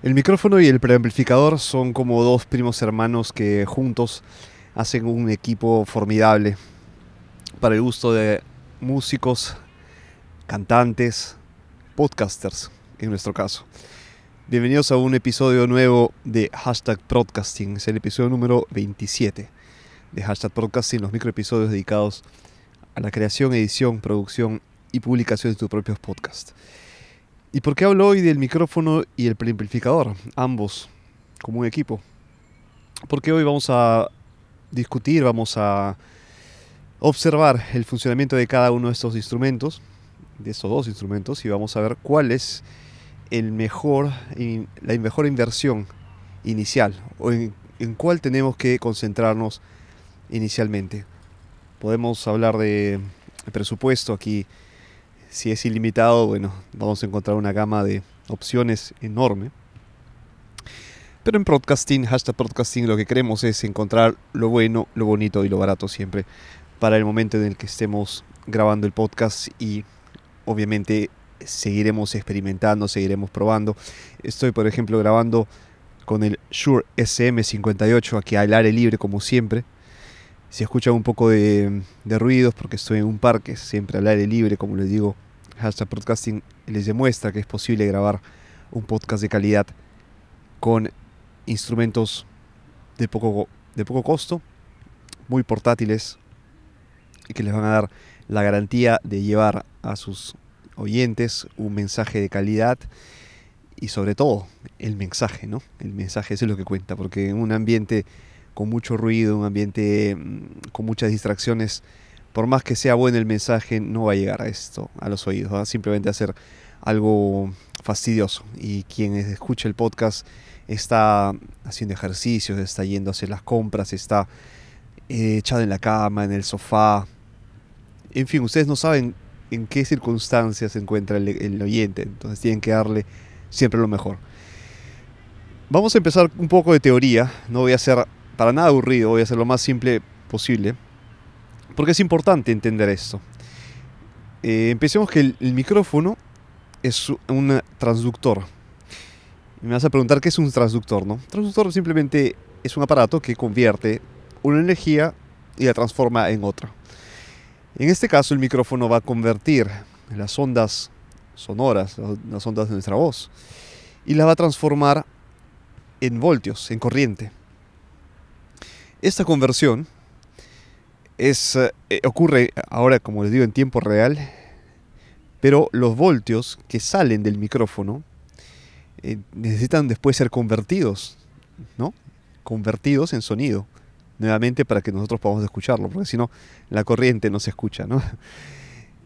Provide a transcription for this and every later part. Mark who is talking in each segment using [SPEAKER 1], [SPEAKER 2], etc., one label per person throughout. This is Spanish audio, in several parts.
[SPEAKER 1] El micrófono y el preamplificador son como dos primos hermanos que juntos hacen un equipo formidable para el gusto de músicos, cantantes, podcasters en nuestro caso. Bienvenidos a un episodio nuevo de Hashtag Broadcasting. Es el episodio número 27 de Hashtag Broadcasting, los microepisodios dedicados a la creación, edición, producción y publicación de tus propios podcasts. ¿Y por qué hablo hoy del micrófono y el preamplificador? Ambos, como un equipo. Porque hoy vamos a discutir, vamos a observar el funcionamiento de cada uno de estos instrumentos, de estos dos instrumentos, y vamos a ver cuál es el mejor, la mejor inversión inicial, o en, en cuál tenemos que concentrarnos inicialmente. Podemos hablar de presupuesto aquí si es ilimitado, bueno, vamos a encontrar una gama de opciones enorme. Pero en podcasting, hashtag podcasting, lo que queremos es encontrar lo bueno, lo bonito y lo barato siempre para el momento en el que estemos grabando el podcast y obviamente seguiremos experimentando, seguiremos probando. Estoy, por ejemplo, grabando con el Shure SM58 aquí al aire libre como siempre. Si escuchan un poco de, ruidos, porque estoy en un parque, siempre al aire libre, como les digo, hashtag podcasting les demuestra que es posible grabar un podcast de calidad con instrumentos de poco, de poco costo, muy portátiles y que les van a dar la garantía de llevar a sus oyentes un mensaje de calidad y sobre todo el mensaje, ¿no? El mensaje es lo que cuenta, porque en un ambiente con mucho ruido, un ambiente mm, con muchas distracciones, por más que sea bueno el mensaje, no va a llegar a esto, a los oídos, va simplemente a ser algo fastidioso. Y quien escucha el podcast está haciendo ejercicios, está yendo a hacer las compras, está eh, echado en la cama, en el sofá. En fin, ustedes no saben en qué circunstancias se encuentra el, el oyente, entonces tienen que darle siempre lo mejor. Vamos a empezar un poco de teoría, no voy a hacer para nada aburrido, voy a hacer lo más simple posible, porque es importante entender esto. Eh, empecemos que el, micrófono es un transductor. me vas a preguntar qué es un transductor, ¿no? transductor simplemente es un aparato que convierte una energía y la transforma en otra. En este caso, el micrófono va a convertir las ondas sonoras, las ondas de nuestra voz, y las va a transformar en voltios, en corriente. Esta conversión es, eh, ocurre ahora, como les digo, en tiempo real, pero los voltios que salen del micrófono eh, necesitan después ser convertidos, ¿no? Convertidos en sonido, nuevamente para que nosotros podamos escucharlo, porque si no, la corriente no se escucha, ¿no?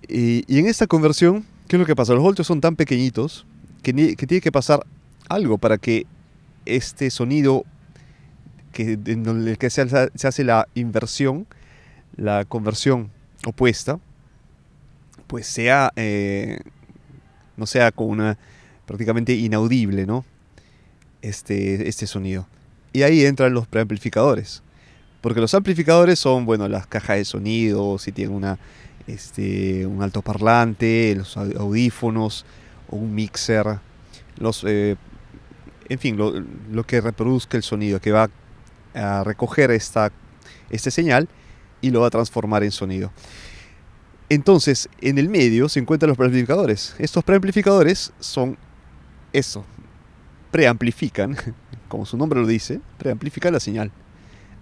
[SPEAKER 1] Y, en esta conversión, ¿qué es lo que pasa? Los voltios son tan pequeñitos que, que tiene que pasar algo para que este sonido que, en el que se, hace la inversión, la conversión opuesta, pues sea, eh, no sea como una prácticamente inaudible, ¿no? Este, este sonido. Y ahí entran los preamplificadores. Porque los amplificadores son, bueno, las cajas de sonido, si tienen una, este, un altoparlante, los audífonos o un mixer, los, eh, en fin, lo, lo, que reproduzca el sonido, que va a recoger esta, este señal y lo va a transformar en sonido. Entonces, en el medio se encuentran los preamplificadores. Estos preamplificadores son eso, preamplifican, como su nombre lo dice, preamplifican la señal.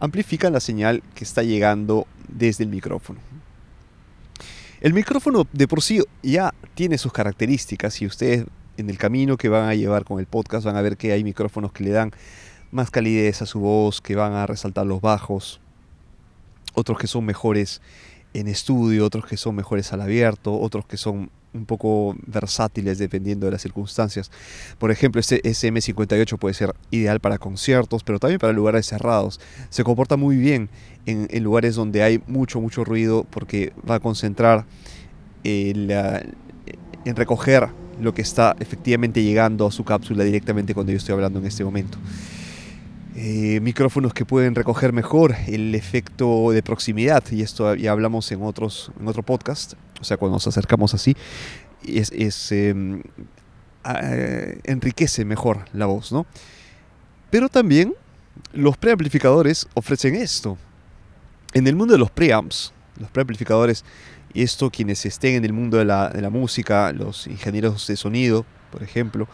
[SPEAKER 1] Amplifican la señal que está llegando desde el micrófono. El micrófono de por sí ya tiene sus características y ustedes en el camino que van a llevar con el podcast van a ver que hay micrófonos que le dan más calidez a su voz, que van a resaltar los bajos, otros que son mejores en estudio, otros que son mejores al abierto, otros que son un poco versátiles dependiendo de las circunstancias. Por ejemplo, este SM58 puede ser ideal para conciertos, pero también para lugares cerrados. Se comporta muy bien en, lugares donde hay mucho, mucho ruido porque va a concentrar en recoger lo que está efectivamente llegando a su cápsula directamente cuando yo estoy hablando en este momento. Eh, micrófonos que pueden recoger mejor el efecto de proximidad y esto ya hablamos en otros en otro podcast o sea cuando nos acercamos así es, em, eh, enriquece mejor la voz, ¿no? Pero también los preamplificadores ofrecen esto. En el mundo de los preamps, los preamplificadores, y esto quienes estén en el mundo de la, música, los ingenieros de sonido, por ejemplo,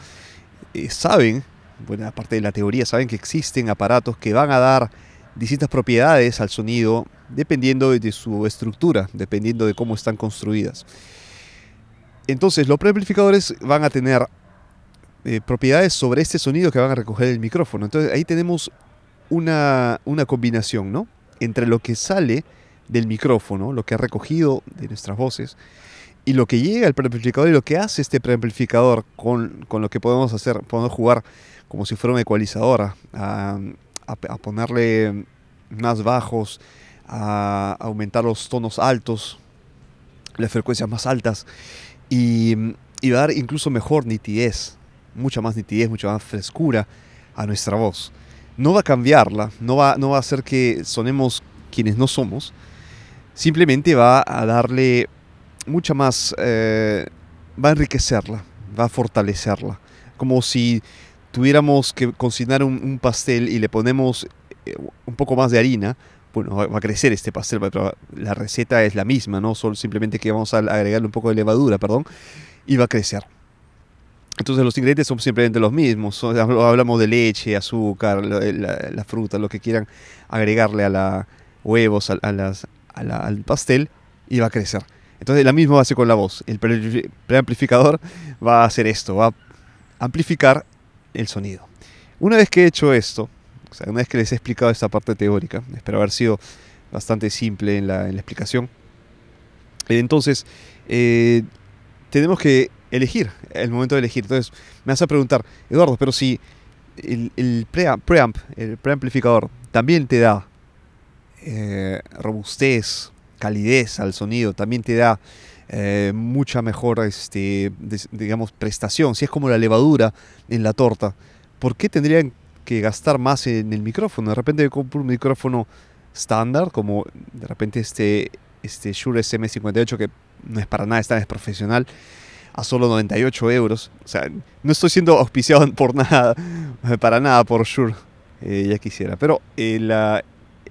[SPEAKER 1] eh, saben, bueno, aparte de la teoría, saben que existen aparatos que van a dar distintas propiedades al sonido dependiendo de su estructura, dependiendo de cómo están construidas. Entonces, los preamplificadores van a tener eh, propiedades sobre este sonido que van a recoger el micrófono. Entonces, ahí tenemos una, una combinación, ¿no? Entre lo que sale del micrófono, lo que ha recogido de nuestras voces, y lo que llega al preamplificador y lo que hace este preamplificador con, con lo que podemos hacer, podemos jugar como si fuera una ecualizadora, a, a, ponerle más bajos, a aumentar los tonos altos, las frecuencias más altas, y, y dar incluso mejor nitidez, mucha más nitidez, mucha más frescura a nuestra voz. No va a cambiarla, no va, no va a hacer que sonemos quienes no somos, simplemente va a darle mucha más, eh, va a enriquecerla, va a fortalecerla, como si tuviéramos que cocinar un, pastel y le ponemos eh, un poco más de harina, bueno, va a crecer este pastel, pero la receta es la misma, ¿no? Solo simplemente que vamos a agregarle un poco de levadura, perdón, y va a crecer. Entonces los ingredientes son simplemente los mismos. Hablamos de leche, azúcar, la, fruta, lo que quieran agregarle a la huevos, a, las, al pastel y va a crecer. Entonces la misma base con la voz. El preamplificador va a hacer esto, va a amplificar el sonido. Una vez que he hecho esto, una vez que les he explicado esta parte teórica, espero haber sido bastante simple en la, explicación, entonces eh, tenemos que elegir, el momento de elegir. Entonces me vas a preguntar, Eduardo, pero si el, el preamp, el preamplificador, también te da eh, robustez, calidez al sonido, también te da eh, mucha mejor, este, digamos, prestación. Si es como la levadura en la torta, ¿por qué tendrían que gastar más en el micrófono? De repente compro un micrófono estándar, como de repente este, este Shure SM58, que no es para nada, está es profesional, a solo 98 euros. O sea, no estoy siendo auspiciado por nada, para nada por Shure, eh, ya quisiera. Pero la,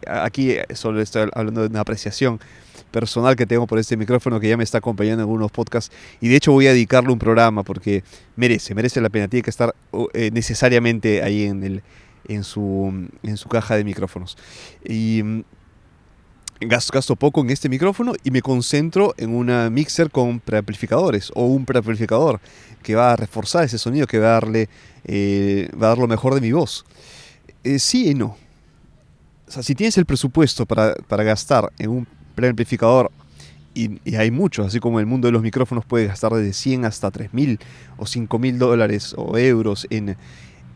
[SPEAKER 1] aquí solo estoy hablando de una apreciación personal que tengo por este micrófono que ya me está acompañando en algunos podcasts y de hecho voy a dedicarle un programa porque merece, merece la pena, tiene que estar eh, necesariamente ahí en, el, en, su, en su caja de micrófonos. Y mm, gasto, gasto, poco en este micrófono y me concentro en una mixer con preamplificadores o un preamplificador que va a reforzar ese sonido, que va a darle eh, va a dar lo mejor de mi voz. Eh, sí y no. O sea, si tienes el presupuesto para, para gastar en un preamplificador, y, y, hay muchos, así como el mundo de los micrófonos puede gastar desde 100 hasta 3.000 o 5.000 dólares o euros en,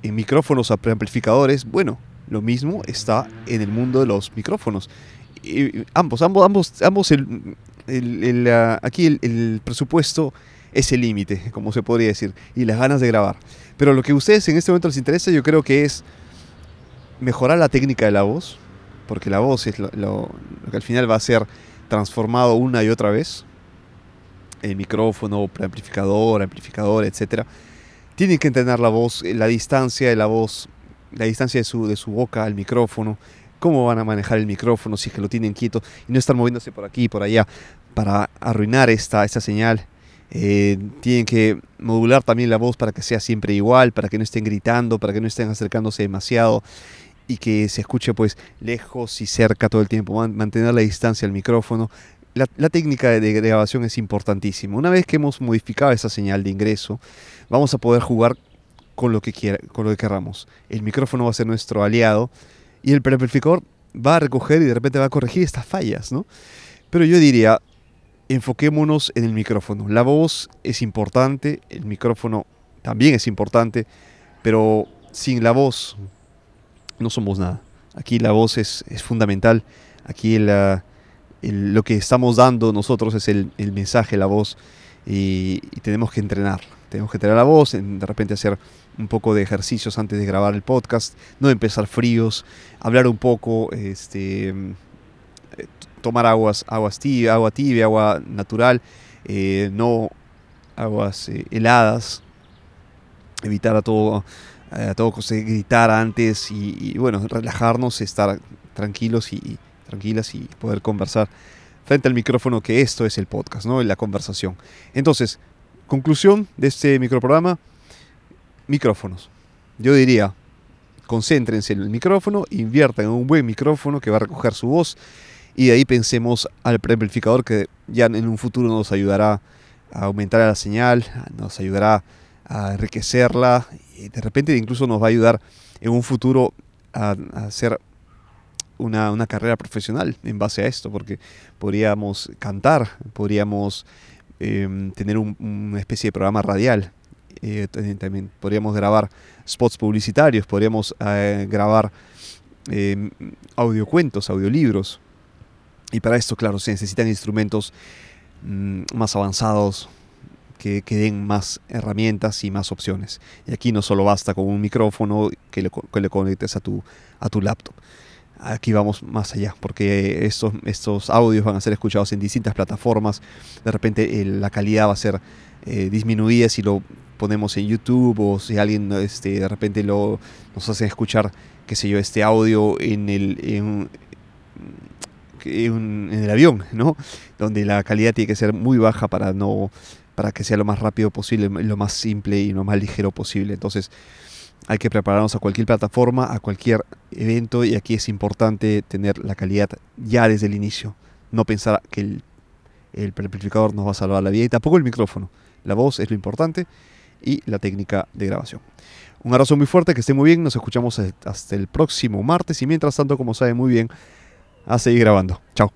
[SPEAKER 1] micrófonos a preamplificadores, bueno, lo mismo está en el mundo de los micrófonos. Ambos, ambos, ambos, ambos el, el, aquí el, el, presupuesto es el límite, como se podría decir, y las ganas de grabar. Pero lo que a ustedes en este momento les interesa, yo creo que es mejorar la técnica de la voz, porque la voz es lo, que al final va a ser transformado una y otra vez. El micrófono, preamplificador, amplificador, etc. Tienen que entender la voz, la distancia de la voz, la distancia de su, de su boca al micrófono, cómo van a manejar el micrófono, si es que lo tienen quieto y no estar moviéndose por aquí y por allá para arruinar esta, esta señal. Eh, tienen que modular también la voz para que sea siempre igual, para que no estén gritando, para que no estén acercándose demasiado y que se escuche pues lejos y cerca todo el tiempo, mantener la distancia al micrófono. La, técnica de, grabación es importantísima. Una vez que hemos modificado esa señal de ingreso, vamos a poder jugar con lo que, quiera, con lo que queramos. El micrófono va a ser nuestro aliado y el preamplificador va a recoger y de repente va a corregir estas fallas, ¿no? Pero yo diría, enfoquémonos en el micrófono. La voz es importante, el micrófono también es importante, pero sin la voz no somos nada. Aquí la voz es, fundamental. Aquí lo que estamos dando nosotros es el, mensaje, la voz, y, tenemos que entrenar. Tenemos que entrenar la voz, de repente hacer un poco de ejercicios antes de grabar el podcast, no empezar fríos, hablar un poco, este, eh, tomar aguas, aguas tibia, agua tibia, agua natural, eh, no aguas eh, heladas, evitar a todo, a todo gritar antes y, bueno, relajarnos, estar tranquilos y tranquilas y poder conversar frente al micrófono, que esto es el podcast, ¿no? La conversación. Entonces, conclusión de este microprograma, micrófonos. Yo diría, concéntrense en el micrófono, inviertan en un buen micrófono que va a recoger su voz y de ahí pensemos al preamplificador que ya en un futuro nos ayudará a aumentar la señal, nos ayudará enriquecerla y de repente incluso nos va a ayudar en un futuro a, hacer una, carrera profesional en base a esto, porque podríamos cantar, podríamos em, tener una especie de programa radial, eh, también podríamos grabar spots publicitarios, podríamos eh, grabar eh, audiocuentos, audiolibros. Y para esto, claro, se necesitan instrumentos mm, más avanzados, que, den más herramientas y más opciones. Y aquí no solo basta con un micrófono que le, que le conectes a tu, a tu laptop. Aquí vamos más allá, porque estos, estos audios van a ser escuchados en distintas plataformas. De repente la calidad va a ser disminuida si lo ponemos en YouTube o si alguien este, de repente lo, nos hace escuchar, qué sé yo, este audio en el, en, el avión, ¿no? Donde la calidad tiene que ser muy baja para no para que sea lo más rápido posible, lo más simple y lo más ligero posible. Entonces, hay que prepararnos a cualquier plataforma, a cualquier evento y aquí es importante tener la calidad ya desde el inicio. No pensar que el, el amplificador nos va a salvar la vida y tampoco el micrófono. La voz es lo importante y la técnica de grabación. Un abrazo muy fuerte, que esté muy bien, nos escuchamos hasta el próximo martes y mientras tanto, como sabe muy bien, a seguir grabando. Chao.